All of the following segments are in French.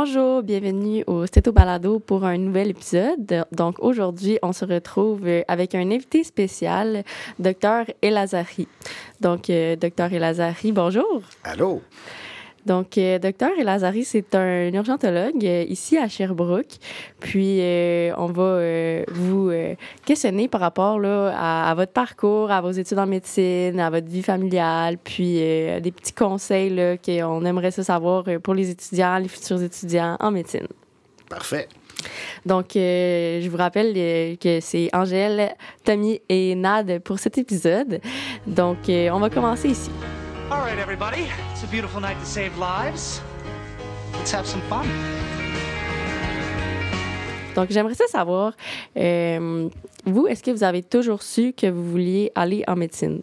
Bonjour, bienvenue au Steto Balado pour un nouvel épisode. Donc aujourd'hui, on se retrouve avec un invité spécial, Dr Elazari. Donc euh, Dr Elazari, bonjour. Allô? Donc, euh, docteur Elazari, c'est un urgentologue euh, ici à Sherbrooke. Puis, euh, on va vous questionner par rapport là, à, à votre parcours, à vos études en médecine, à votre vie familiale, puis des petits conseils là, qu'on aimerait ça savoir pour les étudiants, les futurs étudiants en médecine. Parfait. Donc, euh, je vous rappelle euh, que c'est Angèle, Tommy et Nad pour cet épisode. Donc, euh, on va commencer ici. All right, everybody. It's a beautiful night to save lives. Let's have some fun. Donc, j'aimerais ça savoir, euh, vous, est-ce que vous avez toujours su que vous vouliez aller en médecine?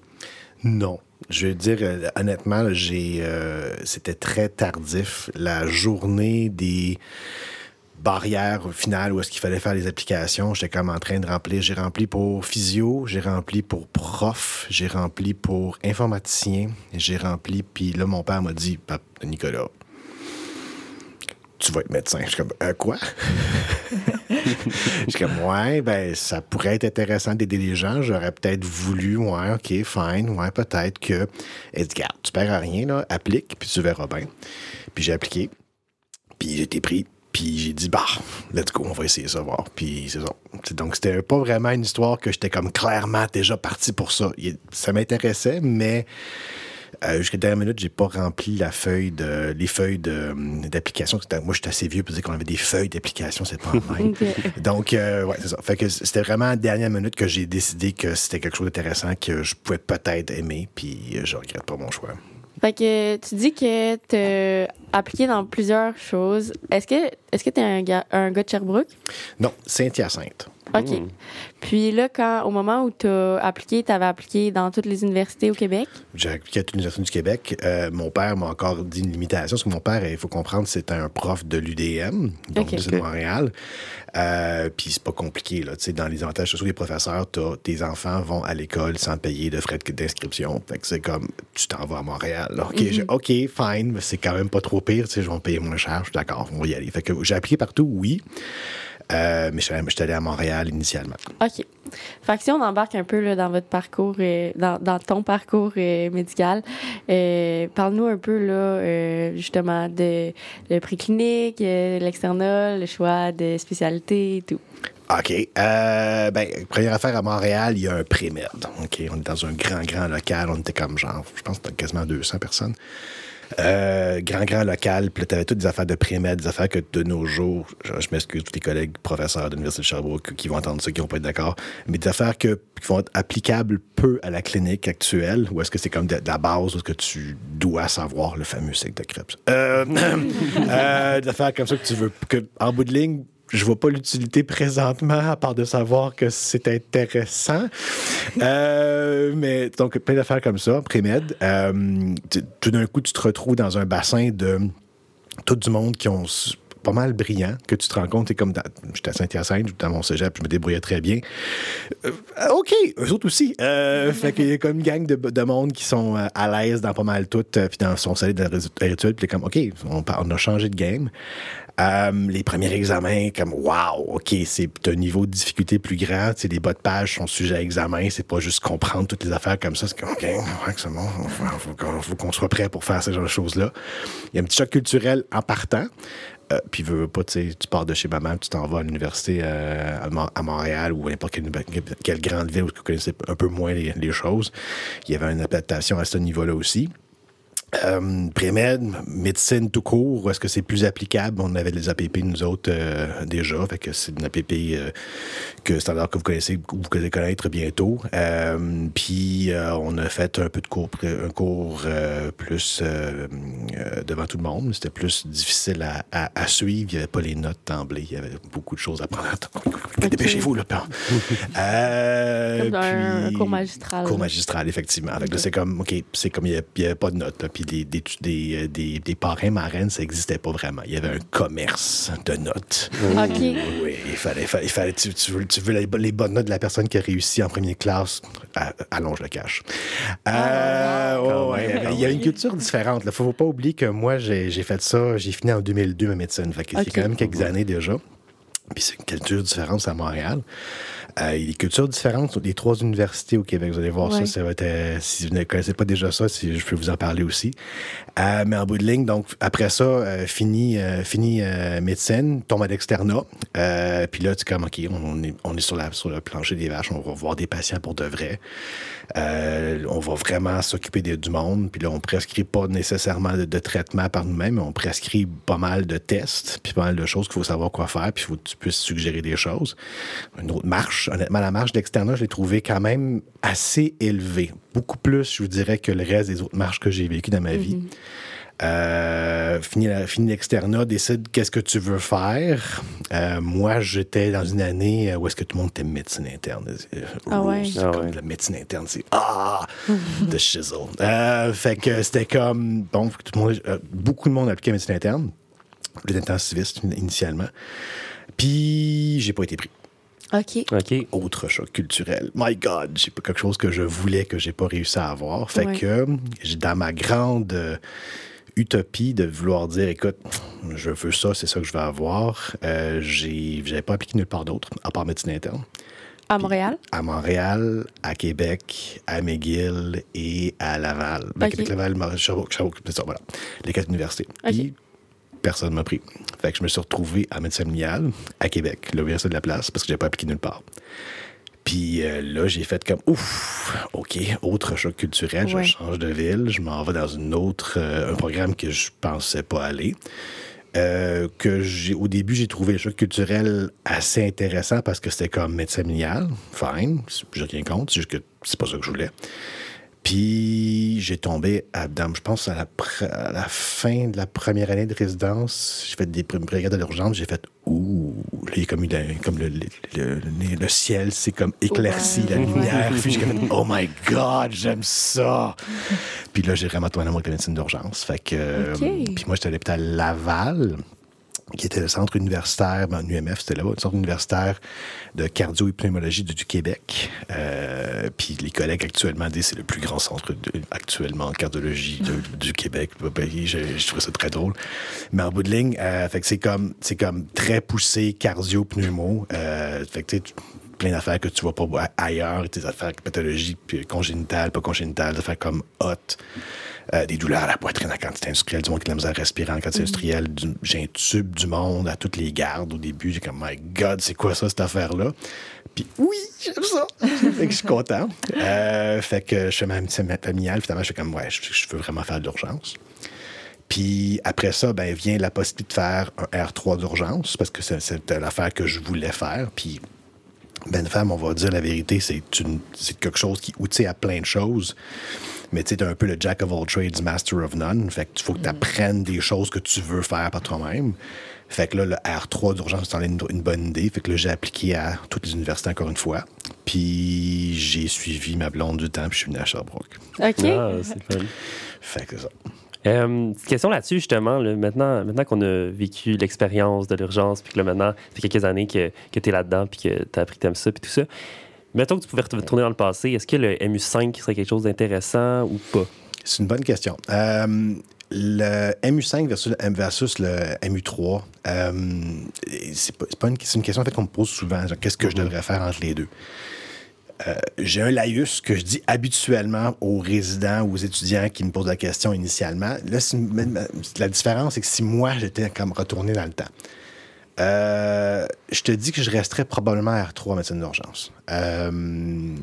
Non. Je veux dire, euh, honnêtement, j'ai, euh, c'était très tardif. La journée des barrières finales où est-ce qu'il fallait faire les applications, j'étais comme en train de remplir. J'ai rempli pour physio, j'ai rempli pour prof, j'ai rempli pour informaticien, j'ai rempli. Puis là, mon père m'a dit, Papa Nicolas, tu vas être médecin. Je suis comme, Euh, quoi? Je suis comme, ouais, ben, ça pourrait être intéressant d'aider les gens. J'aurais peut-être voulu, ouais, OK, fine, ouais, peut-être que. Dit, garde, tu perds à rien, là, applique, puis tu verras bien. Puis j'ai appliqué, puis j'ai été pris, puis j'ai dit, bah, let's go, on va essayer ça, voir. Puis c'est ça. Donc, c'était pas vraiment une histoire que j'étais comme clairement déjà parti pour ça. Ça m'intéressait, mais. Euh, Jusqu'à la dernière minute, j'ai pas rempli la feuille de, les feuilles de, hum, d'application. Moi, j'étais assez vieux pour dire qu'on avait des feuilles d'application, c'est pas en. Donc, euh, ouais, c'est ça. Fait que c'était vraiment à la dernière minute que j'ai décidé que c'était quelque chose d'intéressant que je pouvais peut-être aimer, puis euh, je regrette pas mon choix. Fait que tu dis que tu as appliqué dans plusieurs choses. Est-ce que est-ce que tu es un gars, un gars de Sherbrooke? Non, Saint-Hyacinthe. OK. Puis là, quand, au moment où tu as appliqué, tu avais appliqué dans toutes les universités au Québec? J'ai appliqué à l'Université du Québec. Euh, mon père m'a encore dit une limitation, parce que mon père, il faut comprendre, c'est un prof de l'UDM, donc Ok. c'est de Montréal. Euh, puis c'est pas compliqué, là. Tu sais, dans les avantages sociaux des professeurs, tes enfants vont à l'école sans payer de frais d'inscription. Fait que c'est comme, tu t'en vas à Montréal. là. OK, fine, mais c'est quand même pas trop pire. Tu sais, je vais payer moins cher. Je suis d'accord, on va y aller. Fait que j'ai appliqué partout, oui. Euh, mais je suis allé- à Montréal initialement. OK. Fait que si on embarque un peu là, dans votre parcours, euh, dans, dans ton parcours euh, médical, euh, parle-nous un peu, là, justement, de le prix clinique, l'external, le choix de spécialité et tout. OK. Euh, ben, première affaire à Montréal, il y a un pré-med. OK. On est dans un grand, grand local. On était comme genre, je pense quasiment 200 personnes. Euh, grand, grand local. Puis là, t'avais toutes des affaires de pré-med, des affaires que de nos jours, je, m'excuse, tous les collègues professeurs de l'Université de Sherbrooke qui vont entendre ça, qui vont pas être d'accord, mais des affaires que, qui vont être applicables peu à la clinique actuelle, ou est-ce que c'est comme la base, où est-ce que tu dois savoir le fameux cycle de Krebs? Euh, euh, des affaires comme ça que tu veux, que, en bout de ligne, je vois pas l'utilité présentement, à part de savoir que c'est intéressant. Euh, mais donc, plein d'affaires comme ça, pré-med. Euh, tout d'un coup, tu te retrouves dans un bassin de tout du monde qui ont pas mal brillant, que tu te rends compte, c'est comme j'étais à Saint-Hyacinthe, dans mon cégep, je me débrouillais très bien. Euh, OK, eux autres aussi. Euh, fait qu'il y a comme une gang de, de monde qui sont euh, à l'aise dans pas mal tout, euh, puis dans son salaire de rituel, puis comme, OK, on, a changé de game. Euh, les premiers examens, comme, wow, OK, c'est un niveau de difficulté plus grand. Tu sais, les bas de page sont sujets à examen. C'est pas juste comprendre toutes les affaires comme ça. C'est comme, OK, ouais, c'est bon. Il faut, qu'on- faut qu'on soit prêt pour faire ce genre de choses-là. Il y a un petit choc culturel en partant. Euh, puis, veux, veux pas, tu pars de chez maman, tu t'en vas à l'université euh, à, Mon- à Montréal ou n'importe quelle, grande ville où tu connaissais un peu moins les choses. Il y avait une adaptation à ce niveau-là aussi. Euh, Prémed, médecine tout court, est-ce que c'est plus applicable? On avait les APP, nous autres, euh, déjà. Fait que c'est une APP euh, que standard que vous connaissez, que vous allez connaître bientôt. Euh, puis, euh, on a fait un peu de cours, un cours euh, plus euh, euh, devant tout le monde. C'était plus difficile à, à- à suivre. Il n'y avait pas les notes d'emblée. Il y avait beaucoup de choses à prendre. Dépêchez-vous, là. Euh, Comme dans un cours magistral. Cours magistral, effectivement. C'est comme, OK, c'est comme il n'y avait, pas de notes. Puis puis des, des, des, euh, des, des parrains marraines, ça n'existait pas vraiment. Il y avait un commerce de notes. OK. Oui, il fallait, il fallait, tu, tu veux, tu veux les, les bonnes notes de la personne qui a réussi en première classe, à- allonge le cash. Euh, ouais, même, il y a une culture différente. Il ne faut pas oublier que moi, j'ai fait ça, j'ai fini en 2002 ma médecine. Fait que quand même quelques années déjà. Puis c'est une culture différente c'est à Montréal. Euh, il y a des cultures différentes les trois universités au Québec. Vous allez voir Ouais. ça. ça va être, euh, si vous ne connaissez pas déjà ça, si je peux vous en parler aussi. Mais en bout de ligne, donc après ça, euh, fini, euh, fini euh, médecine, tombe à l'externat. Euh, puis là, tu es comme, OK, on est, on est sur, la, sur le plancher des vaches, on va voir des patients pour de vrai. On va vraiment s'occuper du monde. Puis là, on prescrit pas nécessairement de, traitement par nous-mêmes, mais on prescrit pas mal de tests, puis pas mal de choses qu'il faut savoir quoi faire, puis faut que tu puisses suggérer des choses. Une autre marche, honnêtement, la marche d'externat, je l'ai trouvée quand même assez élevée. Beaucoup plus, je vous dirais, que le reste des autres marches que j'ai vécues dans ma vie. Euh, fini, la- fini l'externat, décide qu'est-ce que tu veux faire. Euh, moi, j'étais dans une année euh, où est-ce que tout le monde était médecine interne. Ah ouais. C'est Ah comme ouais. la médecine interne, c'est ah, de shizzle. Euh, fait que c'était comme bon, tout le monde, euh, beaucoup de monde appliquait la médecine interne, les intensivistes initialement. Puis j'ai pas été pris. OK. OK. Autre choc culturel. My God, j'ai pas quelque chose que je voulais que j'ai pas réussi à avoir. Fait Ouais. que j'ai dans ma grande euh, utopie de vouloir dire, écoute, je veux ça, c'est ça que je veux avoir. Euh, j'ai, j'avais pas appliqué nulle part d'autre, à part médecine interne. À Montréal? À Montréal, à Québec, à McGill et à Laval. Ben, Ok. Québec, Laval, Sherbrooke, Sherbrooke, c'est ça, voilà. Les quatre universités. Puis, personne ne m'a pris. Fait que je me suis retrouvé à médecine familiale à Québec, ça de la place, parce que j'ai pas appliqué nulle part. Puis euh, là, j'ai fait comme, ouf, OK, autre choc culturel, Ouais. je change de ville, je m'en vais dans une autre, euh, un programme que je pensais pas aller. Euh, que j'ai, au début, j'ai trouvé le choc culturel assez intéressant parce que c'était comme médecin familial, fine, j'ai rien contre, c'est juste que c'est pas ça que je voulais. Puis j'ai tombé à, je pense, à la, pr- à la fin de la première année de résidence, j'ai fait des regards de l'urgence, j'ai fait ouh, là, il y a comme, comme le, le, le- le- le ciel, c'est comme éclairci, Ouais. la lumière. Puis j'ai comme, oh my God, j'aime ça. Puis là, j'ai vraiment tombé en amour avec la médecine d'urgence. Fait que, puis moi, j'étais à l'hôpital Laval qui était le centre universitaire, ben, UMF, c'était là-bas, le centre universitaire de cardio et pneumologie du, Québec. Euh, puis les collègues actuellement disent c'est le plus grand centre actuellement en cardiologie du Québec. Je, trouve ça très drôle. Mais en bout de ligne, euh, que c'est comme, c'est comme très poussé cardio pneumo. Euh, que plein d'affaires que tu vois pas ailleurs, des affaires pathologie puis congénitales, pas congénitales, des affaires comme hot, euh, des douleurs à la poitrine en quantité industrielle, du monde qui a de la misère à respirer en quantité industrielle, du- j'ai un tube du monde à toutes les gardes au début, j'ai comme my god, c'est quoi ça cette affaire-là? Puis oui, j'aime ça. fait que je suis content. Euh, fait que je fais ma médecine familiale, finalement, je suis comme ouais, je, je veux vraiment faire de l'urgence. Puis après ça, ben, vient la possibilité de faire un R3 d'urgence, parce que c'est- c'était l'affaire que je voulais faire. Puis ben femme, on va dire la vérité, c'est quelque chose qui outille à plein de choses. Mais tu sais, t'es un peu le jack of all trades, master of none. Fait que faut que tu apprennes des choses que tu veux faire par toi-même. Fait que là, le R3 d'urgence, c'est une, une bonne idée. Fait que là, j'ai appliqué à toutes les universités encore une fois. Puis j'ai suivi ma blonde du temps, puis je suis venu à Sherbrooke. OK. Ah, c'est fun. Fait que c'est ça. Euh, petite question là-dessus, justement. là, maintenant, maintenant qu'on a vécu l'expérience de l'urgence, puis que là, maintenant, ça fait quelques années que, que tu es là-dedans, puis que tu as appris que t'aimes ça, puis tout ça. Mettons que tu pouvais retourner dans le passé, est-ce que le MU5 serait quelque chose d'intéressant ou pas? C'est une bonne question. Euh, le MU5 versus le, versus le MU3, euh, c'est pas, une, question en fait, qu'on me pose souvent. Qu'est-ce que je devrais faire entre les deux? Euh, J'ai un laïus que je dis habituellement aux résidents ou aux étudiants qui me posent la question initialement. Là, la différence, c'est que si moi, j'étais comme retourné dans le temps, euh, je te dis que je resterais probablement à R3 en médecine d'urgence. Euh,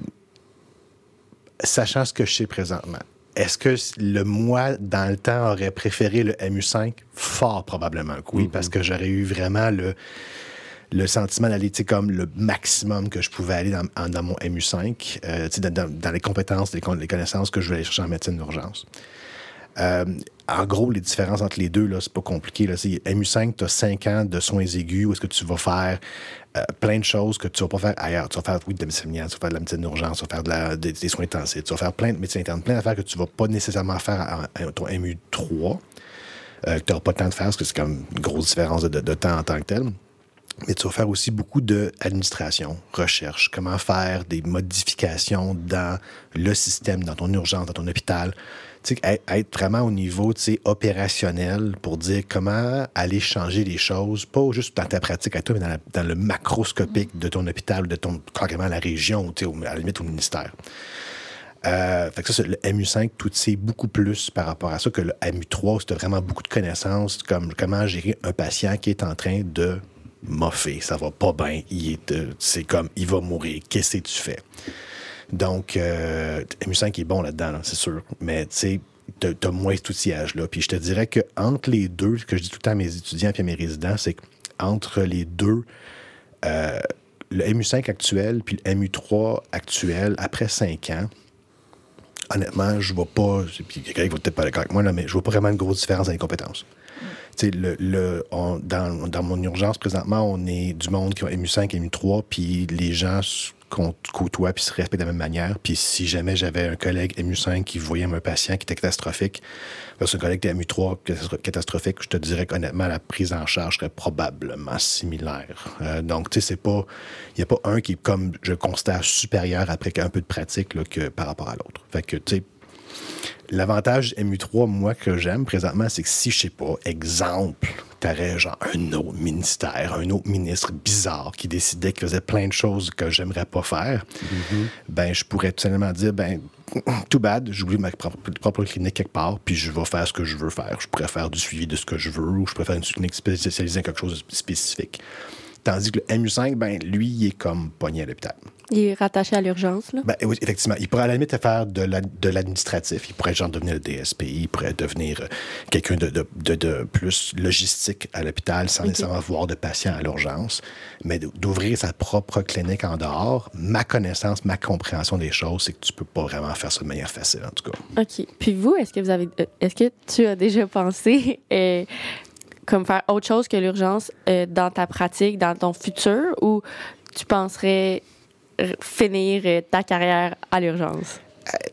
sachant ce que je sais présentement. Est-ce que le moi, dans le temps, aurait préféré le MU5? Fort probablement que oui, parce que j'aurais eu vraiment le, le sentiment d'aller, comme le maximum que je pouvais aller dans, mon MU5, euh, dans, dans- les compétences, les, les connaissances que je voulais aller chercher en médecine d'urgence. En gros, les différences entre les deux, c'est pas compliqué. Là. C'est MU5, tu as 5 ans de soins aigus où est-ce que tu vas faire euh, plein de choses que tu vas pas faire ailleurs. Tu vas faire, oui, de la médecine, tu vas faire de la médecine d'urgence, tu vas faire de des, soins intensifs, tu vas faire plein de médecine interne, plein d'affaires que tu vas pas nécessairement faire en ton MU3, euh, que tu n'auras pas le temps de faire parce que c'est comme une grosse différence de temps en tant que tel. Mais tu vas faire aussi beaucoup d'administration, recherche, comment faire des modifications dans le système, dans ton urgence, dans ton hôpital. Être, vraiment au niveau opérationnel pour dire comment aller changer les choses, pas juste dans ta pratique à toi, mais dans, le macroscopique de ton hôpital, de ton, carrément la région, ou à la limite au ministère. Euh, fait que ça, le MU5, tout c'est beaucoup plus par rapport à ça que le MU3, c'était vraiment beaucoup de connaissances, comme comment gérer un patient qui est en train de moffer, ça va pas bien, euh, c'est comme, il va mourir, qu'est-ce que tu fais? Donc, euh, MU5 est bon là-dedans, là, c'est sûr, mais tu sais, t'as moins cet outillage-là. Puis je te dirais que entre les deux, ce que je dis tout le temps à mes étudiants et à mes résidents, c'est qu'entre les deux, euh, le MU5 actuel puis le MU3 actuel, après 5 ans, honnêtement, je vois pas, puis quelqu'un va peut-être pas d'accord avec moi, là, mais je vois pas vraiment une grosse différence dans les compétences. Le, le- on- dans, dans mon urgence, présentement, on est du monde qui ont MU5, MU3, puis les gens qu'on côtoie puis se respectent de la même manière. Puis si jamais j'avais un collègue MU5 qui voyait un patient qui était catastrophique, versus un collègue qui était MU3 catastro- catastrophique, je te dirais qu'honnêtement, la prise en charge serait probablement similaire. Euh, donc, tu sais, c'est pas... Il n'y a pas un qui est, comme je constate, supérieur après un peu de pratique que par rapport à l'autre. Fait que, tu sais, L'avantage MU3, moi, que j'aime présentement, c'est que si, je sais pas, exemple, t'aurais genre un autre ministère, un autre ministre bizarre qui décidait qu'il faisait plein de choses que j'aimerais pas faire, ben, je pourrais tout simplement dire, ben, tout bad, j'oublie ma propre, propre clinique quelque part, puis je vais faire ce que je veux faire. Je pourrais faire du suivi de ce que je veux, ou je pourrais faire une clinique spécialisée en quelque chose de spécifique. Tandis que le MU5, ben, lui, il est comme pogné à l'hôpital. Il est rattaché à l'urgence, là. Ben, oui, effectivement. Il pourrait à la limite faire de la- de l'administratif. il pourrait genre devenir le DSP. Il pourrait devenir euh, quelqu'un de, de- de- de plus logistique à l'hôpital sans nécessairement voir de patients à l'urgence. Mais d'ouvrir sa propre clinique en dehors, ma connaissance, ma compréhension des choses, c'est que tu peux pas vraiment faire ça de manière facile, en tout cas. OK. Puis vous, est-ce que vous avez euh, est-ce que tu as déjà pensé euh, comme faire autre chose que l'urgence euh, dans ta pratique, dans ton futur ou tu penserais finir euh, ta carrière à l'urgence?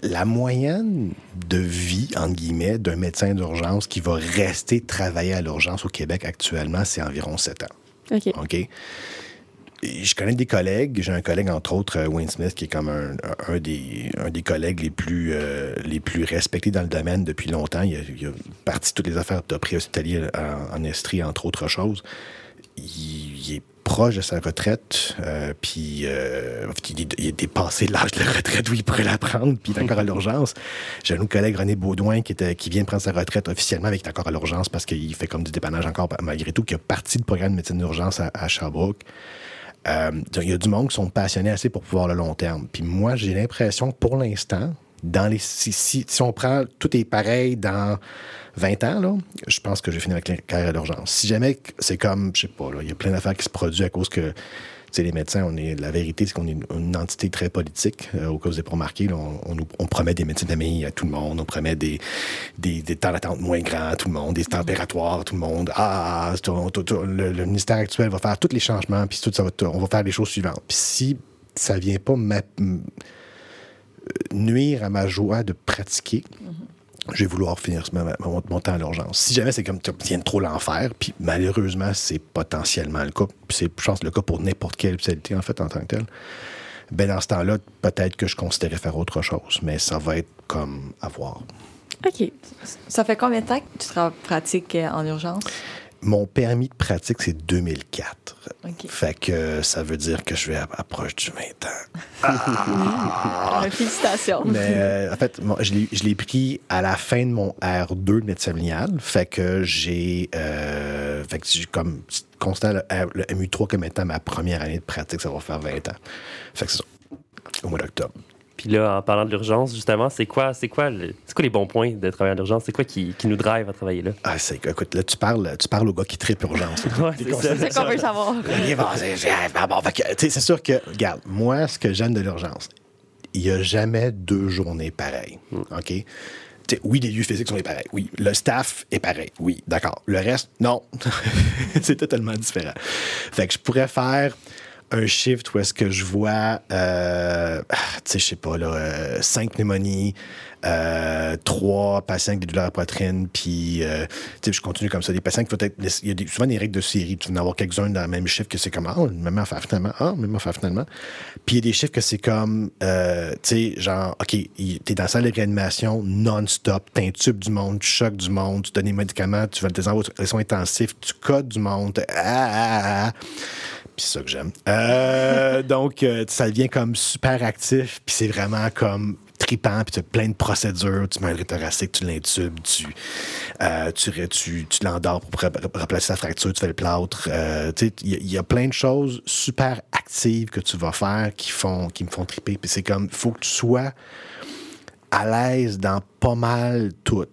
La moyenne de vie, entre guillemets, d'un médecin d'urgence qui va rester travailler à l'urgence au Québec actuellement, c'est environ 7 ans. OK. OK? Je connais des collègues. J'ai un collègue, entre autres, euh, Wayne Smith, qui est comme un, des, collègues les plus, euh, les plus respectés dans le domaine depuis longtemps. Il a, il parti toutes les affaires de préhospitalier en, Estrie, entre autres choses. Il, est proche de sa retraite, euh, puis il, est- il est dépassé l'âge de la retraite où il pourrait la prendre, puis il est encore à l'urgence. J'ai un autre collègue, René Baudouin, qui, était, qui vient de prendre sa retraite officiellement, est encore à l'urgence parce qu'il fait comme du dépannage encore malgré tout, qui a parti du programme de médecine d'urgence à, à Sherbrooke. Euh, il y a du monde qui sont passionnés assez pour pouvoir le long terme. Puis moi, j'ai l'impression que pour l'instant, dans les si, si, si on prend tout est pareil dans 20 ans, là, je pense que je vais finir avec la carrière d'urgence. Si jamais c'est comme, je sais pas, il y a plein d'affaires qui se produisent à cause que les médecins, on est, la vérité, c'est qu'on est une, entité très politique. Euh, au cas où vous n'avez pas remarqué, on, promet des médecins de famille à tout le monde, on promet des, des, temps d'attente moins grands à tout le monde, des températoires à tout le monde. Ah, tout- tout- le, ministère actuel va faire tous les changements, puis tout ça on va faire les choses suivantes. Puis si ça vient pas m- nuire à ma joie de pratiquer, je vais vouloir finir ma- ma- mon, temps à l'urgence. Si jamais c'est comme tu viens trop l'enfer, puis malheureusement, c'est potentiellement le cas, puis c'est, je pense, le cas pour n'importe quelle spécialité, en fait, en tant que tel, ben dans ce temps-là, peut-être que je considérais faire autre chose, mais ça va être comme à voir. OK. Ça fait combien de temps que tu pratiques euh, en urgence? Mon permis de pratique, c'est 2004. OK. Fait que ça veut dire que je vais à- approche du 20 ans. Ah, félicitations. Mais euh, en fait, je l'ai- pris à la fin de mon R2 de médecine familiale. Fait que j'ai. euh, fait que j'ai comme le, R- le MU3 comme étant ma première année de pratique, ça va faire 20 ans. Fait que c'est ça. Au mois d'octobre. Puis là, en parlant de l'urgence, justement, c'est quoi, c'est quoi, le- c'est quoi les bons points de travailler à l'urgence? C'est quoi qui, qui nous drive à travailler là? Ah, c'est écoute, là, tu parles, tu parles au gars qui tripe urgence. Ouais, c'est ça. C'est qu'on veut savoir. C'est- c'est- bon, fait que, tu sais, c'est sûr que, regarde, moi, ce que j'aime de l'urgence, il n'y a jamais deux journées pareilles. OK? Tu t'sais, oui, les lieux physiques sont les pareils. Oui, le staff est pareil. Oui, d'accord. Le reste, non. c'est totalement différent. Fait que je pourrais faire un shift où est-ce que je vois, euh, tu sais, je sais pas, là, euh, cinq pneumonies, euh, trois patients avec des douleurs à poitrine, puis, euh, tu sais, je continue comme ça. Des patients qui vont être. Il y a souvent des règles de série. Tu vas en avoir quelques-uns dans le même chiffre que c'est comme, ah, même affaire finalement, ah, même affaire finalement. Puis il y a des chiffres que c'est comme, euh, tu sais, genre, OK, t'es dans la salle de réanimation non-stop, t'intubes du monde, tu choques du monde, tu donnes des médicaments, tu vas des soins intensifs, tu codes du monde, ah, ah, ah. C'est ça que j'aime. Euh, donc, euh, ça devient comme super actif, puis c'est vraiment comme tripant, puis tu as plein de procédures. Tu mets un thoracique, tu l'intubes, tu, euh, tu, tu, l'endors pour remplacer sa fracture, tu fais le plâtre. Tu sais, il y, a- il y a plein de choses super actives que tu vas faire qui, font, qui me font triper. Puis c'est comme, il faut que tu sois à l'aise dans pas mal tout.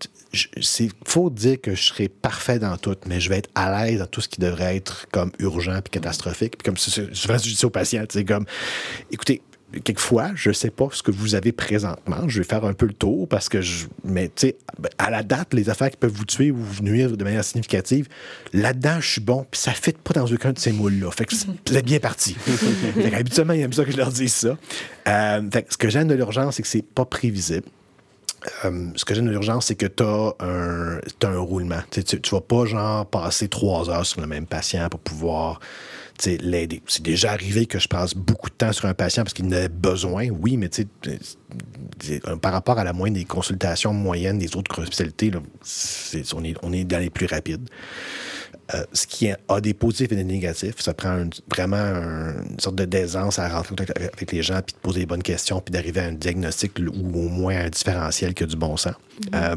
Il faut dire que je serai parfait dans tout, mais je vais être à l'aise dans tout ce qui devrait être comme urgent puis catastrophique. Puis comme c'est- c'est- souvent, je dis aux patients, c'est comme, écoutez, quelquefois, je sais pas ce que vous avez présentement. Je vais faire un peu le tour parce que je. Mais, tu sais, à la date, les affaires qui peuvent vous tuer ou vous nuire de manière significative, là-dedans, je suis bon, puis ça ne fit pas dans aucun de ces moules-là. Fait que c'est- vous êtes bien parti. fait habituellement, ils aiment ça que je leur dise ça. Euh, fait que ce que j'aime de l'urgence, c'est que c'est pas prévisible. Euh, ce que j'aime de l'urgence, c'est que tu as un, roulement. Tu ne vas pas, genre, passer trois heures sur le même patient pour pouvoir l'aider. C'est déjà arrivé que je passe beaucoup de temps sur un patient parce qu'il en a besoin, oui, mais c'est- par rapport à la moyenne des consultations moyennes des autres spécialités, on, est, on est dans les plus rapides. Euh, ce qui a des positifs et des négatifs. Ça prend un- vraiment un- une sorte de d'aisance à rentrer en contact avec les gens, puis de poser les bonnes questions, puis d'arriver à un diagnostic ou au moins un différentiel qui a du bon sens. Euh,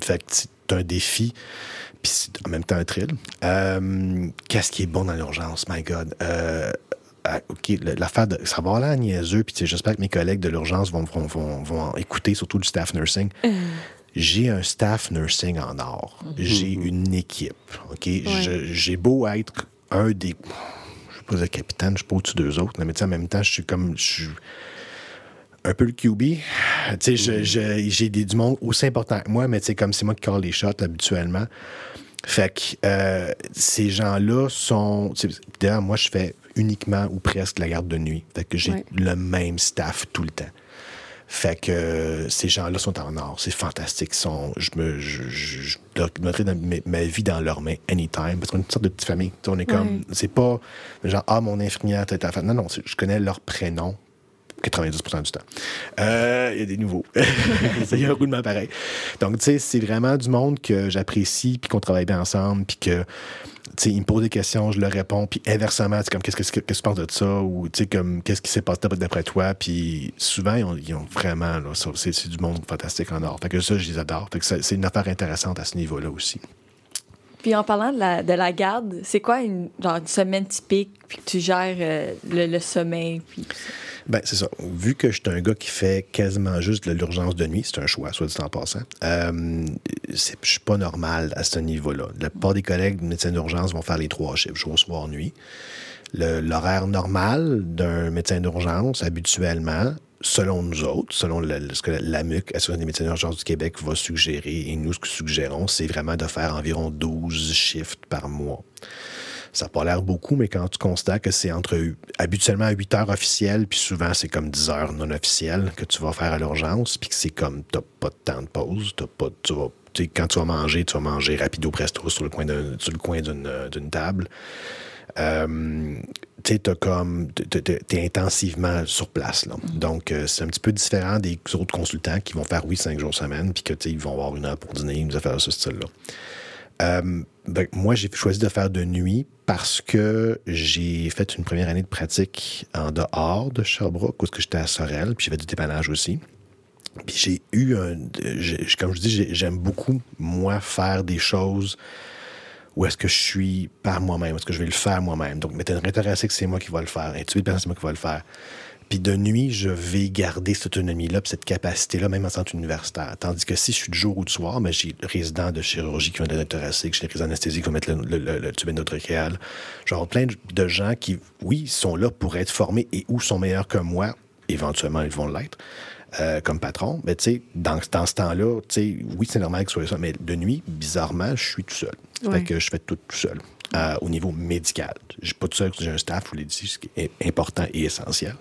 fait que c'est un défi, puis c'est en même temps un thrill. Euh, Qu'est-ce qui est bon dans l'urgence, my God? Ah, OK, le- l'affaire de. Ça va l'air niaiseux, puis j'espère que mes collègues de l'urgence vont, vont, vont, vont écouter, surtout du staff nursing. J'ai un staff nursing en or. J'ai une équipe. OK? J'ai beau être un des. Je sais pas le capitaine, je suis pas au-dessus d'eux autres, mais en même temps, je suis comme. Je suis un peu le QB. Tu sais, je- j'ai des- du monde aussi important que moi, mais sais, comme c'est moi qui call les shots habituellement. Fait que euh, ces gens-là sont. D'ailleurs, moi, je fais uniquement ou presque la garde de nuit. Fait que j'ai Ouais. le même staff tout le temps. Fait que euh, ces gens-là sont en or. C'est fantastique. Sont, je me, je, je, je leur mettrais dans mes- ma vie dans leurs mains anytime. Parce qu'on est une sorte de petite famille. On est comme. C'est pas genre, ah, mon infirmière, t'es Non, non, c'est- je connais leur prénom 90 du temps. Euh, Il y a des nouveaux. Il y a un roulement pareil. Donc, tu sais, c'est vraiment du monde que j'apprécie, puis qu'on travaille bien ensemble, puis que, ils me posent des questions, je leur réponds, puis inversement, comme, qu'est-ce que, que tu penses de ça, ou, comme, qu'est-ce qui s'est passé d'après toi, puis souvent, ils ont, vraiment, c'est, du monde fantastique en or. Fait que ça, je les adore. Que c'est une affaire intéressante à ce niveau-là aussi. Puis en parlant de la, de garde, c'est quoi une, semaine typique, puis que tu gères euh, le, le sommeil, puis? Ben, c'est ça. Vu que je suis un gars qui fait quasiment juste de l'urgence de nuit, c'est un choix, soit dit en passant, euh, c'est- je suis pas normal à ce niveau-là. La plupart des collègues médecins d'urgence vont faire les trois chiffres, jour, soir, nuit. L'horaire normal d'un médecin d'urgence, habituellement, selon nous autres, selon ce que l'AMUC, Association des médecins d'urgence du Québec, va suggérer, et nous, ce que suggérons, c'est vraiment de faire environ 12 shifts par mois. Ça n'a pas l'air beaucoup, mais quand tu constates que c'est entre habituellement 8 heures officielles, puis souvent c'est comme 10 heures non officielles que tu vas faire à l'urgence, puis que c'est comme t'as pas de temps de pause, t'as pas, tu vas, quand tu vas manger, tu vas manger rapido presto sur le coin euh, d'une table. Euh, tu sais, t'as comme, t'es- intensivement sur place. Là. Donc, euh, c'est un petit peu différent des autres consultants qui vont faire, oui, cinq jours semaine, puis que, tu sais, ils vont avoir une heure pour dîner, une affaire de ce style-là. Euh, ben, moi, j'ai choisi de faire de nuit parce que j'ai fait une première année de pratique en dehors de Sherbrooke, où est-ce que j'étais à Sorel, puis j'ai fait du dépannage aussi. Puis j'ai eu un. Comme je dis, j'ai- j'aime beaucoup, moi, faire des choses où est-ce que je suis par moi-même, est-ce que je vais le faire moi-même? Donc, m'étonnerait intéressé que c'est moi qui va le faire. Le patient, c'est moi qui va le faire. Puis de nuit, je vais garder cette autonomie-là, cette capacité-là, même en centre universitaire. Tandis que si je suis de jour ou de soir, mais j'ai le résident de chirurgie qui va le thoracique, j'ai le résident d'anesthésie qui va mettre le, le, le, tube endotrachéal. Genre plein de gens qui, oui, sont là pour être formés et ou sont meilleurs que moi. Éventuellement, ils vont l'être. Euh, comme patron, mais tu sais, dans, dans ce temps-là, tu sais, oui, c'est normal que ce soit ça, mais de nuit, bizarrement, je suis tout seul. Ouais. Fait que je fais tout tout seul. euh, au niveau médical. Je suis pas tout seul, j'ai un staff, je vous l'ai dit, ce qui est important et essentiel.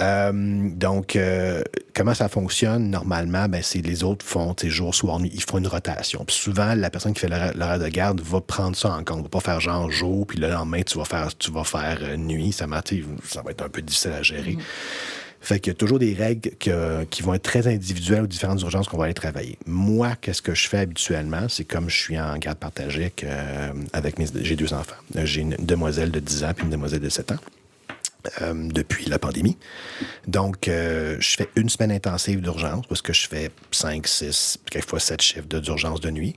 Euh, donc, euh, comment ça fonctionne normalement? Ben, c'est les autres font tu sais, jour, soir, nuit. Ils font une rotation. Puis souvent, la personne qui fait l'horaire de garde va prendre ça en compte. Va pas faire genre jour, puis le lendemain, tu vas faire, tu vas faire nuit. Ça, m'a- tu sais, ça va être un peu difficile à gérer. Fait qu'il y a toujours des règles qui vont être très individuelles aux différentes urgences qu'on va aller travailler. Moi, qu'est-ce que je fais habituellement? C'est comme je suis en garde partagée avec, euh, avec mes... J'ai deux enfants. J'ai une demoiselle de 10 ans puis une demoiselle de 7 ans. euh, depuis la pandémie. Donc, euh, je fais une semaine intensive d'urgence parce que je fais 5, 6, quelquefois 7 chiffres d'urgence de nuit.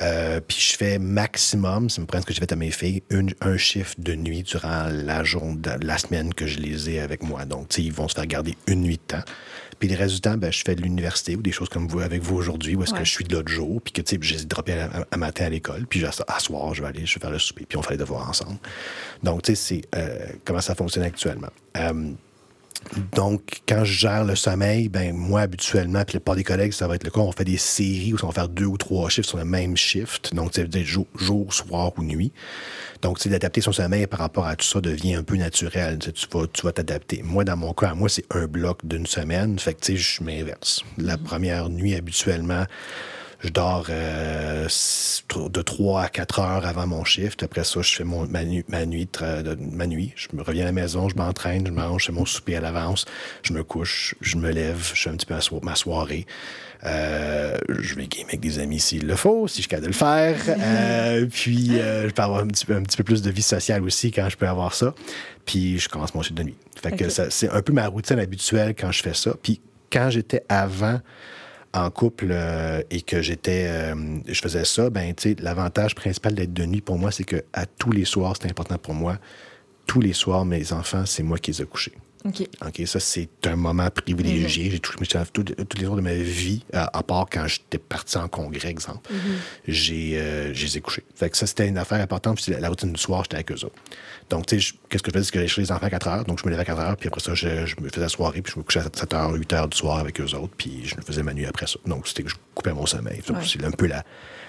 Euh, puis je fais maximum, ça me prend ce que j'ai fait à mes filles, une- un chiffre de nuit durant la journée, la semaine que je les ai avec moi. Donc, tu sais, ils vont se faire garder une nuit de temps. Puis le reste du temps, ben, je fais de l'université ou des choses comme vous avec vous aujourd'hui, où est-ce Ouais. que je suis de l'autre jour, puis que, tu sais, j'ai droppé à, à- à matin à l'école, puis à, à soir, je vais aller, je vais faire le souper, puis on fait les devoirs ensemble. Donc, tu sais, c'est euh, comment ça fonctionne actuellement. Euh, donc, quand je gère le sommeil, ben moi, habituellement, puis la plupart des collègues, ça va être le cas, on fait des séries où on va faire deux ou trois chiffres sur le même shift. Donc, ça veut dire jour, soir ou nuit. Donc, sais, d'adapter son sommeil par rapport à tout ça devient un peu naturel. Tu vas tu vas t'adapter. Moi, dans mon cas, moi, c'est un bloc d'une semaine. Fait que, tu sais, je m'inverse. La première nuit, habituellement, je dors euh, de 3 à 4 heures avant mon shift. Après ça, je fais mon, ma, nu- ma nuit. de ma nuit. Je me reviens à la maison, je m'entraîne, je mange, je fais mon souper à l'avance. Je me couche, je me lève, je fais un petit peu ma, so- ma soirée. Euh, je vais gamer avec des amis s'il le faut, si je suis capable de le faire. Euh, puis, je peux avoir un petit, peu, un petit peu plus de vie sociale aussi quand je peux avoir ça. Puis, je commence mon shift de nuit. Fait que c'est un peu ma routine habituelle quand je fais ça. Puis, quand j'étais avant en couple euh, et que j'étais euh, je faisais ça, ben tu sais, l'avantage principal d'être de nuit pour moi, c'est que à tous les soirs, c'est important pour moi. Tous les soirs, mes enfants, c'est moi qui les ai couchés. OK. OK, ça, c'est un moment privilégié. J'ai touché tous les jours de ma vie, à, à part quand j'étais parti en congrès, exemple. J'ai, euh, je les ai couchés. Fait que ça, c'était une affaire importante. Puis la, la routine du soir, j'étais avec eux autres. Donc, tu sais, qu'est-ce que je faisais? C'est que j'allais chez les enfants à 4 heures. Donc, je me levais à 4 heures. Puis après ça, je, je me faisais la soirée. Puis je me couchais à 7 heures, 8 heures du soir avec eux autres. Puis je me faisais ma nuit après ça. Donc, c'était que je coupais mon sommeil. Ouais. C'est un peu la,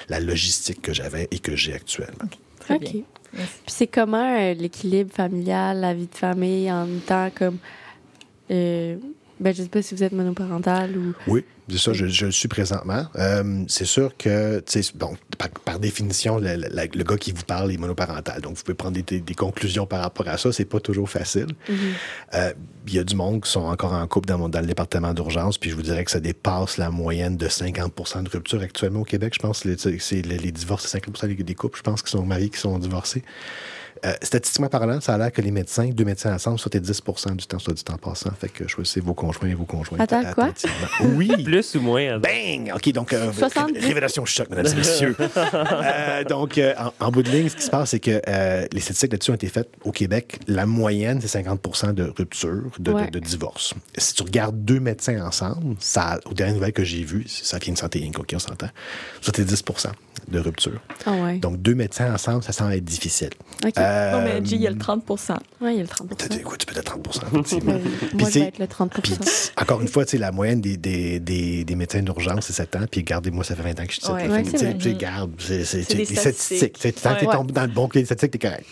la logistique que j'avais et que j'ai actuellement. Très OK. bien. Puis c'est comment euh, l'équilibre familial, la vie de famille en même temps comme. Euh, ben, je sais pas si vous êtes monoparental ou. Oui, c'est ça, je, je le suis présentement. Euh, c'est sûr que, bon, par, par définition, le, gars qui vous parle est monoparental. Donc, vous pouvez prendre des, conclusions par rapport à ça. C'est pas toujours facile. Euh, Il y a du monde qui sont encore en couple dans, le département d'urgence, puis je vous dirais que ça dépasse la moyenne de 50% de rupture actuellement au Québec. Je pense que les, c'est les, les divorces, c'est 50 des, des couples, je pense, qui sont mariés, qui sont divorcés. Euh, statistiquement parlant, ça a l'air que les médecins, deux médecins ensemble, soit 10% du temps, soit du temps passant. Fait que choisissez vos conjoints et vos conjoints. Attends, quoi? Oui! Plus ou moins. Bang! OK, donc, euh, 70. ré- révélation choc, mesdames et messieurs. Euh, donc, euh, en, en bout de ligne, ce qui se passe, c'est que euh, les statistiques là-dessus ont été faites au Québec. La moyenne, c'est 50% de rupture, de, de- Ouais. de divorce. Si tu regardes deux médecins ensemble, ça, aux dernières nouvelles que j'ai vues, ça vient de Santé Inc., OK, on s'entend, ça, c'est 10% de rupture. Ah ouais. Donc, deux médecins ensemble, ça semble être difficile. OK. Euh, Non, mais G, il y a le 30% ouais, il y a le 30 T'as dit quoi? Tu peux être 30 effectivement. Ben, Puis Moi, je c'est- vais être le 30 Puis, encore une fois, tu sais, la moyenne des, des, des, des médecins d'urgence, c'est 7 ans. Puis, regardez-moi, ça fait 20 ans que je suis Ouais. là. Ouais, Fait que, c'est tu garde, c'est les statistiques. Tant que tu Ouais. tombes dans le bon clé des statistiques, t'es correct.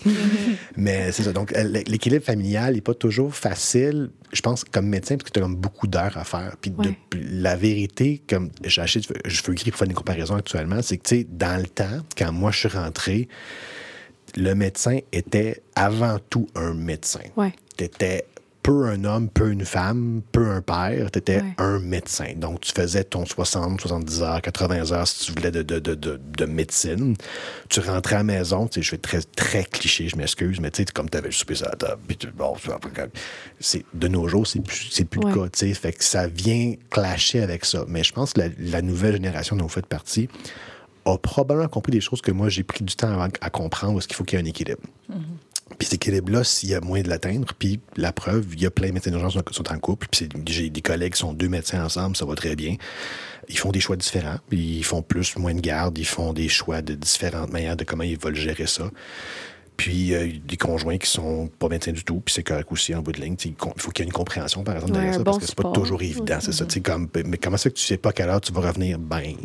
Mais c'est ça. Donc, euh, l'équilibre familial n'est pas toujours facile, je pense, comme médecin, parce que tu as comme beaucoup d'heures à faire. Puis, de- Ouais. la vérité, comme j'ai acheté je veux écrire pour faire des comparaisons actuellement, c'est que, tu sais, dans le temps, quand moi, je suis rentré, le médecin était avant tout un médecin. Ouais. T'étais peu un homme, peu une femme, peu un père, t'étais Ouais. un médecin. Donc, tu faisais ton 60, 70 heures, 80 heures si tu voulais de, de, de, de, de médecine. Tu rentrais à la maison, tu sais, je être très, très cliché, je m'excuse, mais tu sais, comme t'avais le souper sur la table, puis tu- bon, tu c'est, de nos jours, c'est plus, c'est plus Ouais. le cas, tu sais. Fait que ça vient clasher avec ça. Mais je pense que la, la nouvelle génération dont vous faites partie a probablement compris des choses que moi, j'ai pris du temps avant- à comprendre, est-ce qu'il faut qu'il y ait un équilibre. Puis cet équilibre-là, s'il y a moyen de l'atteindre, puis la preuve, il y a plein de médecins d'urgence qui sont en couple, puis j'ai des collègues qui sont deux médecins ensemble, ça va très bien. Ils font des choix différents, ils font plus, moins de garde, ils font des choix de différentes manières de comment ils veulent gérer ça. Puis euh, des conjoints qui sont pas médecins du tout, puis c'est correct aussi en bout de ligne. Il faut qu'il y ait une compréhension, par exemple, derrière ça, bon parce que c'est pas toujours évident. C'est ça. Comme, mais comment ça que tu sais pas à quelle heure tu vas revenir? Ben,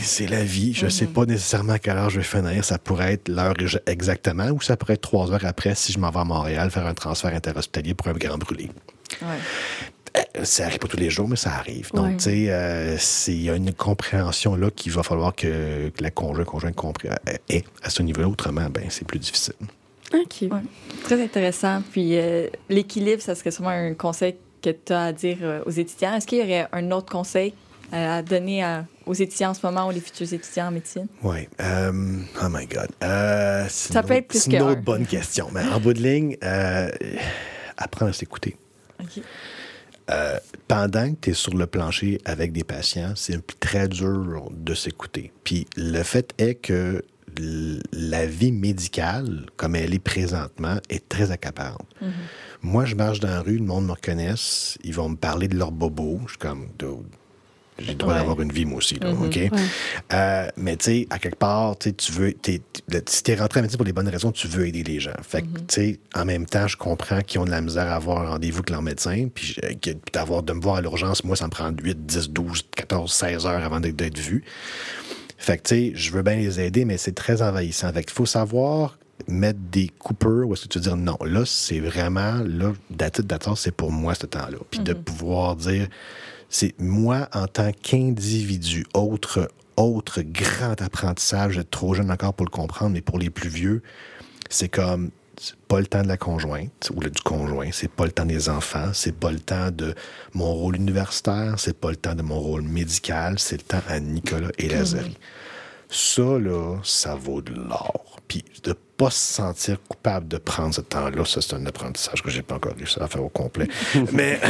c'est la vie. Je sais pas nécessairement à quelle heure je vais finir. Ça pourrait être l'heure exactement, ou ça pourrait être trois heures après si je m'en vais à Montréal faire un transfert interhospitalier pour un grand brûlé. Ouais. Euh, Ça arrive pas tous les jours, mais ça arrive. Donc, Ouais. tu sais, euh, il y a une compréhension là qu'il va falloir que, que la conjointe, conjointe euh, ait à ce niveau-là. Autrement, ben, c'est plus difficile. OK. Ouais. Très intéressant. Puis euh, l'équilibre, ça serait sûrement un conseil que tu as à dire euh, aux étudiants. Est-ce qu'il y aurait un autre conseil euh, à donner à- aux étudiants en ce moment ou les futurs étudiants en médecine? Oui. oh my God. Euh, Ça une peut autre- être plus C'est une autre bonne question. Mais en bout de ligne, euh, apprendre à s'écouter. OK. Euh, pendant que tu es sur le plancher avec des patients, c'est très dur de s'écouter. Puis le fait est que la vie médicale, comme elle est présentement, est très accaparante. Moi, je marche dans la rue, le monde me reconnaisse, ils vont me parler de leur bobo. Je suis comme, j'ai le droit Ouais. d'avoir une vie, moi aussi, là, OK? Euh, mais tu sais, à quelque part, tu veux. t'es- si t'es rentré à médecine pour les bonnes raisons, tu veux aider les gens. Fait que, tu sais, en même temps, je comprends qu'ils ont de la misère à avoir un rendez-vous avec leur médecin. Puis que- d'avoir de me voir à l'urgence, moi, ça me prend 8, 10, 12, 14, 16 heures avant d'être vu. Fait que, tu sais, je veux bien les aider, mais c'est très envahissant. Fait qu'il faut savoir mettre des coupeurs ou est-ce que tu veux dire non, là, c'est vraiment, là, d'attitude d'attente, c'est pour moi ce temps-là. Puis de pouvoir dire, c'est moi en tant qu'individu, autre, autre grand apprentissage, d'être trop jeune encore pour le comprendre, mais pour les plus vieux, c'est comme pas le temps de la conjointe ou le- du conjoint, c'est pas le temps des enfants, c'est pas le temps de mon rôle universitaire, c'est pas le temps de mon rôle médical, c'est le temps à Nicolas et Lazari. Ça, là, ça vaut de l'or. Puis de pas se sentir coupable de prendre ce temps-là, ça, c'est un apprentissage que j'ai pas encore réussi à faire au complet. Mais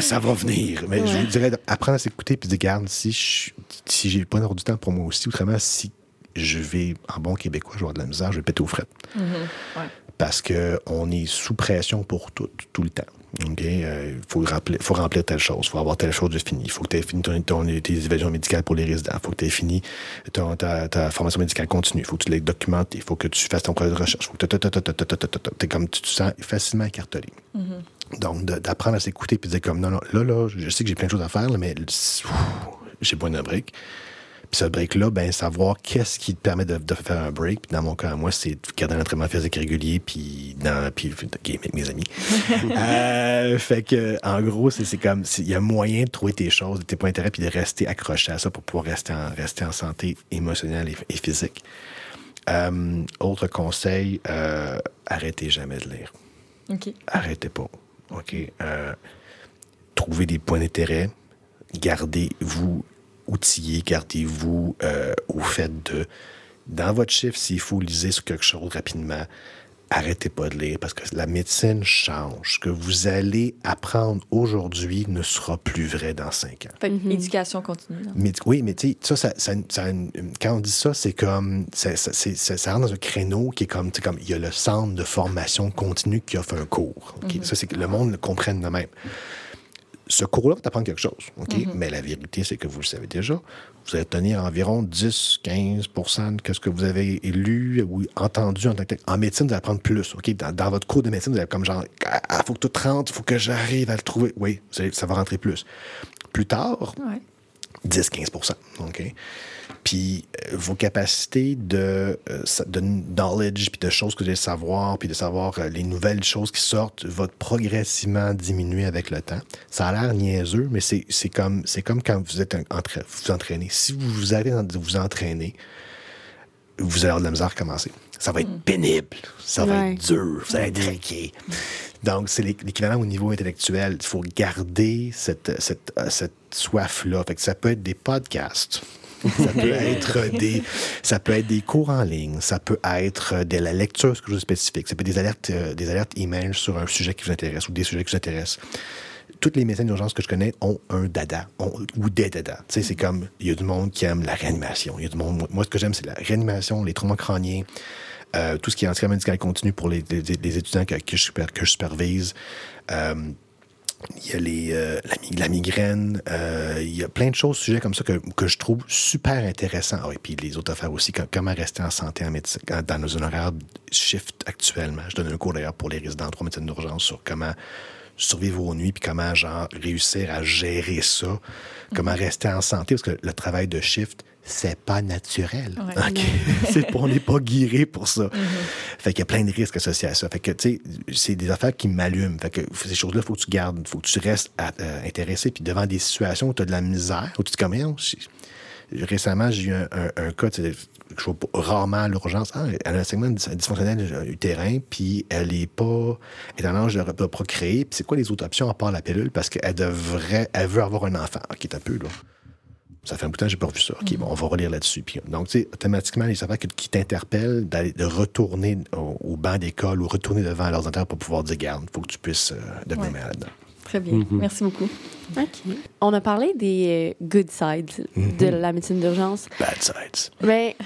ça va venir. Mais je vous dirais, apprendre à s'écouter puis de regarde, si je si j'ai pas du temps pour moi aussi, autrement, si je vais, en bon québécois, je vais avoir de la misère, je vais péter aux frettes Ouais. parce qu'on est sous pression pour tout, tout le temps. OK? Il faut, remplir, faut remplir telle chose, il faut avoir telle chose de fini. Il faut que tu aies fini ton, ton- tes évaluations médicales pour les résidents. Il faut que tu aies fini ton- ta, ta formation médicale continue. Il faut que tu l'aies documenté. Il faut que tu fasses ton projet de recherche. Il faut que tu comme tu te sens facilement écartelé. Donc, de- d'apprendre à s'écouter puis de dire comme non, non, là, là, je sais que j'ai plein de choses à faire, là, mais j'ai besoin d'un break. Puis ce break-là, ben, savoir qu'est-ce qui te permet de, de faire un break. Puis dans mon cas, moi, c'est de garder un entraînement physique régulier, puis dans, puis de game avec mes amis. Euh, fait que, en gros, c'est comme, il y a moyen de trouver tes choses, tes points d'intérêt, puis de rester accroché à ça pour pouvoir rester en, rester en santé émotionnelle et, et physique. Euh, autre conseil, euh, arrêtez jamais de lire OK. arrêtez pas. OK? Trouvez des points d'intérêt. Gardez-vous outillé, gardez-vous euh, au fait de. Dans votre chiffre, s'il faut liser sur quelque chose rapidement, arrêtez pas de lire parce que la médecine change. Ce que vous allez apprendre aujourd'hui ne sera plus vrai dans cinq ans. Fait que éducation continue. Mais, oui, mais tu sais, ça, ça, ça- ça- quand on dit ça, c'est comme. Ça, ça, c'est- ça- ça rentre dans un créneau qui est comme. tu sais, comme Il y a le centre de formation continue qui offre un cours. OK? Ça, c'est que le monde le comprenne de même. Ce cours-là va t'apprendre quelque chose. OK? Mais la vérité, c'est que vous le savez déjà. Vous allez tenir environ 10, 15% de ce que vous avez lu ou entendu en tant que. En médecine, vous allez apprendre plus. OK? Dans, dans votre cours de médecine, vous allez comme genre, ah, faut que tu rentres, il faut que j'arrive à le trouver. Oui, ça va rentrer plus. Plus tard, Ouais. 10-15 OK? Puis euh, vos capacités de, euh, de knowledge, puis de choses que vous allez savoir, puis de savoir euh, les nouvelles choses qui sortent, va progressivement diminuer avec le temps. Ça a l'air niaiseux, mais c'est comme, comme quand vous êtes un- entra- vous entraînez. Si vous vous de vous entraîner, vous allez avoir de la misère à commencer. Ça va être pénible, ça va être dur, vous allez être raqué. Donc, c'est l'é- l'équivalent au niveau intellectuel. Il faut garder cette, cette, euh, cette soif-là. Fait que ça peut être des podcasts. Ça peut être des, ça peut être des cours en ligne. Ça peut être de la lecture quelque chose de spécifique. Ça peut être des alertes, euh, des alertes email sur un sujet qui vous intéresse ou des sujets qui vous intéressent. Toutes les médecins d'urgence que je connais ont un dada ont- ou des dada. Tu sais, c'est comme, il y a du monde qui aime la réanimation. Il y a du monde, moi, ce que j'aime, c'est la réanimation, les traumas crâniens, euh, tout ce qui est entraînement médical continu pour les, étudiants que, je, que je supervise. Euh, Il y a les, euh, la, mi- la migraine. il y a plein de choses, sujets comme ça que, que je trouve super intéressants. Ah, et puis les autres affaires aussi, comme- comment rester en santé en médecine, dans nos honoraires shift actuellement. Je donne un cours d'ailleurs pour les résidents en droit médecine d'urgence sur comment survivre aux nuits, puis comment genre réussir à gérer ça, comment rester en santé, parce que le travail de shift, c'est pas naturel. Ouais. On n'est pas guéri pour ça. Fait qu'il y a plein de risques associés à ça. Fait que, tu sais, c'est des affaires qui m'allument. Fait que ces choses-là, il faut que tu gardes, il faut que tu restes à- euh, intéressé. Puis devant des situations où tu as de la misère, où tu te dis, récemment, j'ai eu un, un- un cas, je vois rarement à l'urgence. Ah, elle a un segment dys- dysfonctionnel utérin, puis elle est pas, elle est en âge de de procréer. Puis c'est quoi les autres options à part la pilule? Parce qu'elle devrait, elle veut avoir un enfant. OK, t'as peu, là. Ça fait un bout de temps que j'ai pas vu ça. OK, bon, on va relire là-dessus. Puis, donc, tu sais, automatiquement, les affaires qui, qui t'interpellent, d'aller- de retourner au, au banc d'école ou retourner devant l'ordinateur pour pouvoir dire, garde, faut que tu puisses euh, devenir Ouais. malade. Très bien. Merci beaucoup. OK. On a parlé des euh, good sides de la médecine d'urgence. Bad sides. Mais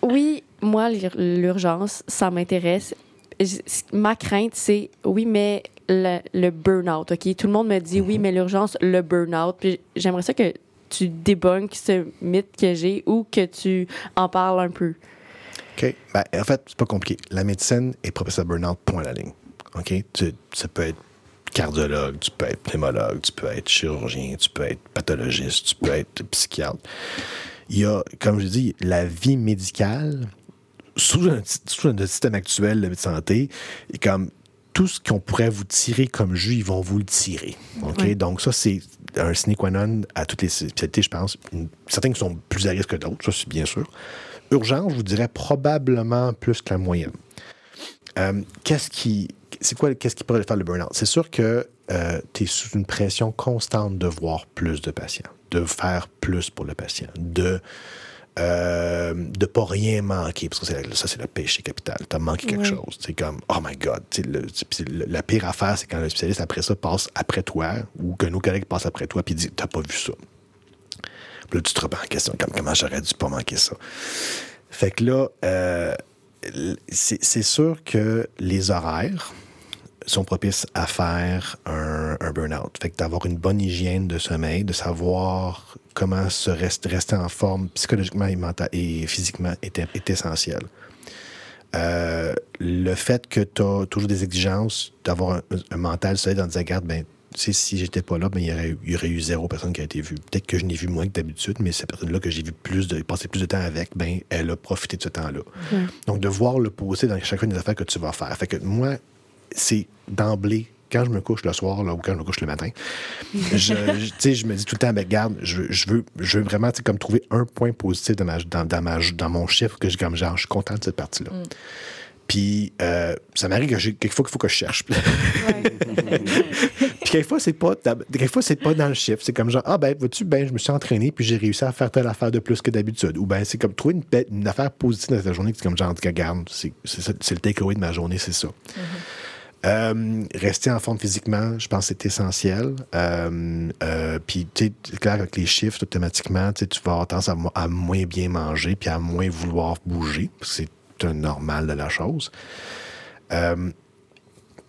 oui, moi, l'ur- l'urgence, ça m'intéresse. Ma crainte, c'est oui, mais le, le burn-out, OK? Tout le monde me dit oui, mais l'urgence, le burn-out. Puis j'aimerais ça que tu débunkes ce mythe que j'ai ou que tu en parles un peu. OK. Ben, en fait, c'est pas compliqué. La médecine est à burn-out, point à la ligne. OK? Tu- ça peut être cardiologue, tu peux être pneumologue, tu peux être chirurgien, tu peux être pathologiste, tu peux être psychiatre. Il y a, comme je dis, la vie médicale, sous un, sous un système actuel de santé, est comme tout ce qu'on pourrait vous tirer comme jus, ils vont vous le tirer. OK? Donc, ça, c'est un sine qua non à toutes les spécialités, je pense. Qui sont plus à risque que d'autres, ça, c'est bien sûr. Urgence, je vous dirais probablement plus que la moyenne. Euh, qu'est-ce qui. C'est quoi, qu'est-ce qui pourrait faire le burn-out? C'est sûr que tu es sous une pression constante de voir plus de patients, de faire plus pour le patient, de euh, de pas rien manquer, parce que c'est- ça, c'est le péché capital. Tu as manqué quelque Ouais. chose. C'est comme, oh my God. Le, le- la pire affaire, c'est quand le spécialiste, après ça, passe après toi, ou que nos collègues passent après toi, puis dit, t'as pas vu ça. Puis là, tu te remets en question, comme, comment j'aurais dû pas manquer ça? Fait que là, euh, c'est c'est sûr que les horaires sont propices à faire un, un burn-out. Fait que d'avoir une bonne hygiène de sommeil, de savoir comment se rester, rester en forme psychologiquement et, et physiquement est, est essentiel. Euh, le fait que tu as toujours des exigences, d'avoir un, un mental solide en disant, regarde, ben, tu sais, si j'étais pas là, ben, il, y aurait, il y aurait eu zéro personne qui a été vue. Peut-être que je n'ai vu moins que d'habitude, mais cette personne-là que j'ai vu plus de, passé plus de temps avec, ben, elle a profité de ce temps-là. Donc, de voir le poser dans chacune des affaires que tu vas faire. Fait que moi, c'est d'emblée, quand je me couche le soir là, ou quand je me couche le matin, je, je- tu sais, je me dis tout le temps, ben, regarde, je, veux- je veux, je veux vraiment tu sais, comme trouver un point positif dans, ma, dans, dans, ma, dans mon chiffre que je, comme, genre, je suis content de cette partie-là. Puis, euh, ça m'arrive que j'ai quelquefois qu'il faut que je cherche. Puis quelquefois, c'est pas, dans- quelquefois, c'est pas dans le chiffre. C'est comme genre, ah ben, vois-tu, ben, je me suis entraîné, puis j'ai réussi à faire telle affaire de plus que d'habitude. Ou ben, c'est comme trouver une, affaire positive dans ta journée, que c'est comme genre, regarde, c'est c'est ça- c'est le takeaway de ma journée, c'est ça. Euh, rester en forme physiquement, je pense que c'est essentiel. Euh, euh, puis, tu sais, c'est clair, avec les chiffres, automatiquement, tu vas avoir tendance à, mo- à moins bien manger, puis à moins vouloir bouger. parce que C'est un normal de la chose.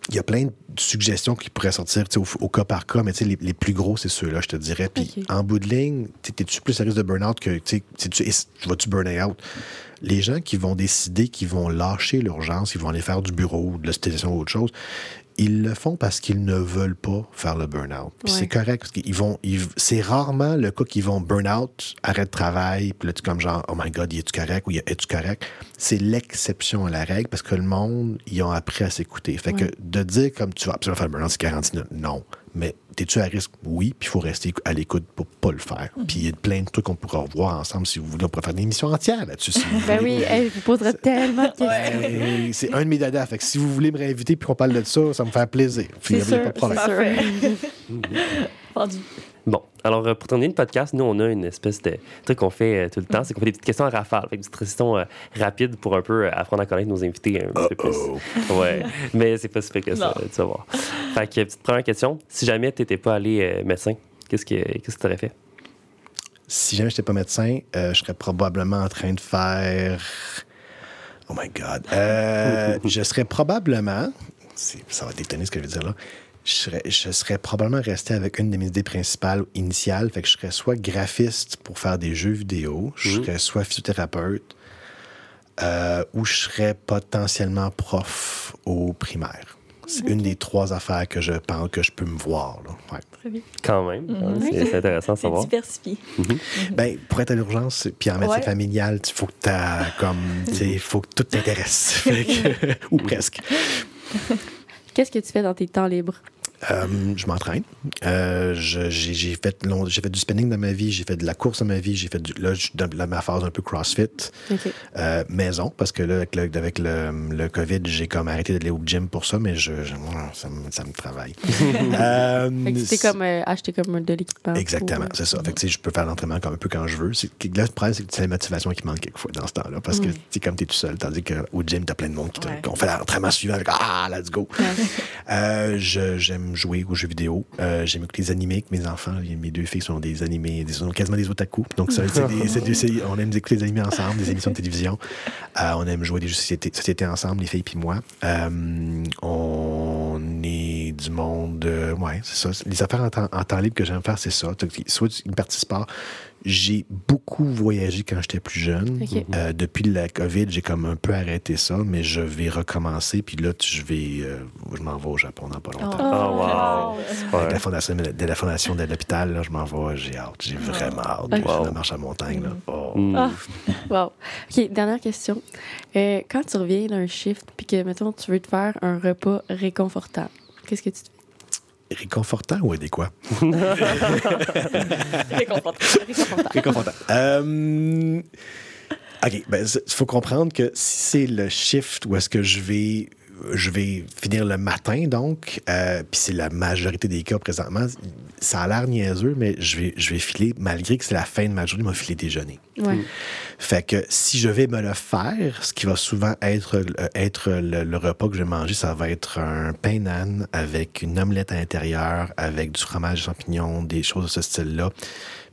Il y a plein de suggestions qui pourraient sortir au, au cas par cas, mais les, les plus gros, c'est ceux-là, je te dirais. Puis en bout de ligne, tu es-tu plus à risque de burn-out que vas-tu burn out? Les gens qui vont décider qu'ils vont lâcher l'urgence, ils vont aller faire du bureau, de l'hospitalisation ou autre chose, ils le font parce qu'ils ne veulent pas faire le burn-out. Puis Ouais. c'est correct, parce qu'ils vont. ils- c'est rarement le cas qu'ils vont burn-out, arrêt de travail, puis là, tu es comme genre, oh my God, es-tu correct ou es-tu correct? C'est l'exception à la règle parce que le monde, ils ont appris à s'écouter. Fait que de dire comme tu vas absolument faire le burn-out, c'est 40 minutes, non. Mais t'es-tu à risque? Oui, puis il faut rester à l'écoute pour pas le faire. Puis il y a plein de trucs qu'on pourra revoir ensemble si vous voulez. On pourrait faire une émission entière là-dessus. si Ben voulez. oui, hey, je vous poserai tellement de questions. C'est un de mes dadas. Fait que si vous voulez me réinviter puis qu'on parle de ça, ça me fait plaisir. Puis, C'est il y a sûr, pas de problème. Bon, alors euh, pour terminer le podcast, nous, on a une espèce de truc qu'on fait euh, tout le temps, c'est qu'on fait des petites questions à rafale. Fait des petites questions euh, rapides pour un peu euh, apprendre à connaître nos invités un petit peu plus. Ouais, mais c'est pas si pire que ça, tu vas voir. Fait que, petite première question, si jamais tu n'étais pas allé euh, médecin, qu'est-ce que qu'est-ce que tu aurais fait? Si jamais je n'étais pas médecin, euh, je serais probablement en train de faire. Oh my God. Euh, je serais probablement. Ça va t'étonner ce que je vais dire là. Je serais, je serais probablement resté avec une de mes idées principales initiales. Fait que je serais soit graphiste pour faire des jeux vidéo, je Mhm. serais soit physiothérapeute, euh, ou je serais potentiellement prof au primaire. C'est une des trois affaires que je pense que je peux me voir. Là. Ouais. Très bien. Quand même. Mhm. C'est intéressant à C'est savoir. diversifié. Ben, pour être à l'urgence, puis en médecine Ouais. familiale, il faut que t'as comme, tu sais, faut que tout t'intéresse. Ou presque. Qu'est-ce que tu fais dans tes temps libres? Euh, je m'entraîne. Euh, j'ai fait, long- j'ai fait du spinning dans ma vie, j'ai fait de la course dans ma vie, j'ai fait du, là, je suis dans la- ma phase un peu CrossFit. Euh, maison, parce que là, avec le, avec le, le COVID, j'ai comme arrêté d'aller au gym pour ça, mais je, ça, me, ça me travaille. T'es comme acheté comme de l'équipement. Exactement, pour, c'est ça. Fait que, je peux faire l'entraînement un peu quand je veux. C'est, là, le problème, c'est que c'est la motivation qui manque quelquefois dans ce temps-là. Parce que, sais, comme tu es tout seul, tandis qu'au gym, tu as plein de monde qui Ouais. fait l'entraînement suivant avec Ah, let's go. Ouais. Je- jouer aux jeux vidéo. Euh, j'aime écouter les animés avec mes enfants. Mes deux filles sont des animés, sont quasiment des otaku. Donc, ça, des- des- on aime écouter les animés ensemble, des émissions de télévision. Euh, on aime jouer des jeux de société, société ensemble, les filles puis moi. Euh, on est du monde. euh, ouais, c'est ça. Les affaires en temps, en temps libre que j'aime faire, c'est ça. Soit une partie sport. J'ai beaucoup voyagé quand j'étais plus jeune. Euh, depuis la COVID, j'ai comme un peu arrêté ça, mais je vais recommencer. Puis là, je vais, euh, je m'en vais au Japon dans pas longtemps. Oh, wow. Avec Ouais. la fondation de la fondation de l'hôpital, là, je m'en vais, j'ai hâte, j'ai vraiment hâte. De La marche à montagne, là. Oh. Mm. Ah, wow. OK, dernière question. Euh, quand tu reviens d'un shift puis que, mettons, tu veux te faire un repas réconfortant, qu'est-ce que tu te fais? Réconfortant ou adéquat? Réconfortant. Réconfortant. Réconfortant. Euh, OK, ben, il faut comprendre que si c'est le shift où est-ce que je vais je vais finir le matin, donc, euh, puis c'est la majorité des cas présentement, ça a l'air niaiseux, mais je vais, je vais filer, malgré que c'est la fin de ma journée, je vais filer déjeuner. Ouais. Fait que si je vais me le faire, ce qui va souvent être, euh, être le, le repas que je vais manger, ça va être un pain nan avec une omelette à l'intérieur, avec du fromage champignon, des choses de ce style-là,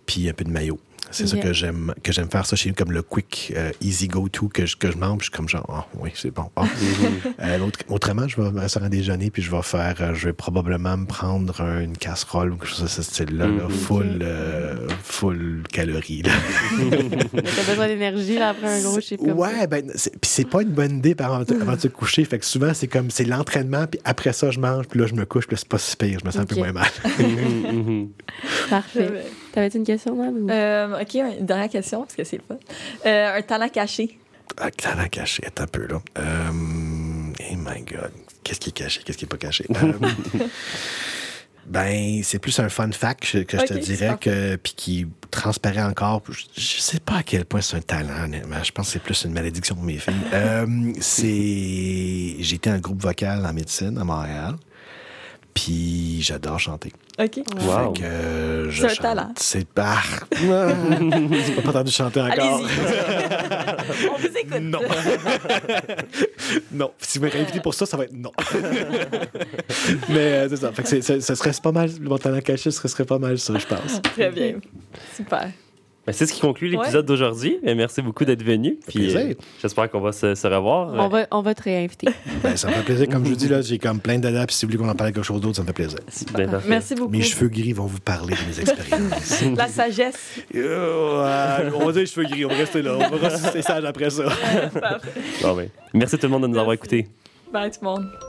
puis un peu de mayo. C'est ça que j'aime que j'aime faire ça chez nous comme le quick euh, easy go to que je, que je mange, je suis comme genre ah oui, c'est bon. Ah. Euh, l'autre- autrement, je vais me rester à déjeuner puis je vais faire euh, je vais probablement me prendre un- une casserole ou quelque chose de ce style-là, là, Mhm. full euh, full calories. T'as besoin d'énergie après un gros shift comme Ouais, ben, c'est- puis c'est pas une bonne idée par avant, de- avant de se coucher. Fait que souvent, c'est comme, c'est l'entraînement, puis après ça, je mange, puis là, je me couche, puis là, c'est pas si pire. Je me sens un peu moins mal. Mhm, mhm. ça. Parfait. T'avais-tu une question, ou- Euh, OK, une dernière question, parce que c'est pas. Euh, un talent caché. Ah, talent caché, attends un peu, là. Euh, oh my God. Qu'est-ce qui est caché? Qu'est-ce qui est pas caché? Euh, ben, c'est plus un fun fact que, que je te dirais, que, puis qui transparaît encore. Je, je sais pas à quel point c'est un talent, honnêtement. Je pense que c'est plus une malédiction pour mes filles. Euh, c'est... J'ai été un groupe vocal en médecine à Montréal. Puis j'adore chanter. OK. Wow. Fait que, je C'est un chante. talent. C'est pas. J'ai pas entendu chanter encore. Allez-y. On vous écoute. Non. non. Si vous m'avez invité pour ça, ça va être non. Mais euh, c'est ça. Fait que c'est- c'est- serait pas mal. Mon talent caché, ce serait pas mal ça, je pense. Très bien. Super. Ben, c'est ce qui conclut l'épisode d'aujourd'hui. Ben, Merci beaucoup d'être venu. Puis, plaisir. euh, J'espère qu'on va se, se revoir. On va, on va te réinviter. Ben, ça me fait plaisir. Comme je vous dis, là, j'ai comme plein. Puis si vous voulez qu'on en parle quelque chose d'autre, ça me fait plaisir. Ben. Merci beaucoup. Mes cheveux gris vont vous parler de mes expériences. La sagesse. Euh, on va dire les cheveux gris. On va rester là. On va rester sage après ça. Bon, ben, Merci tout le monde de nous avoir écoutés. Bye tout le monde.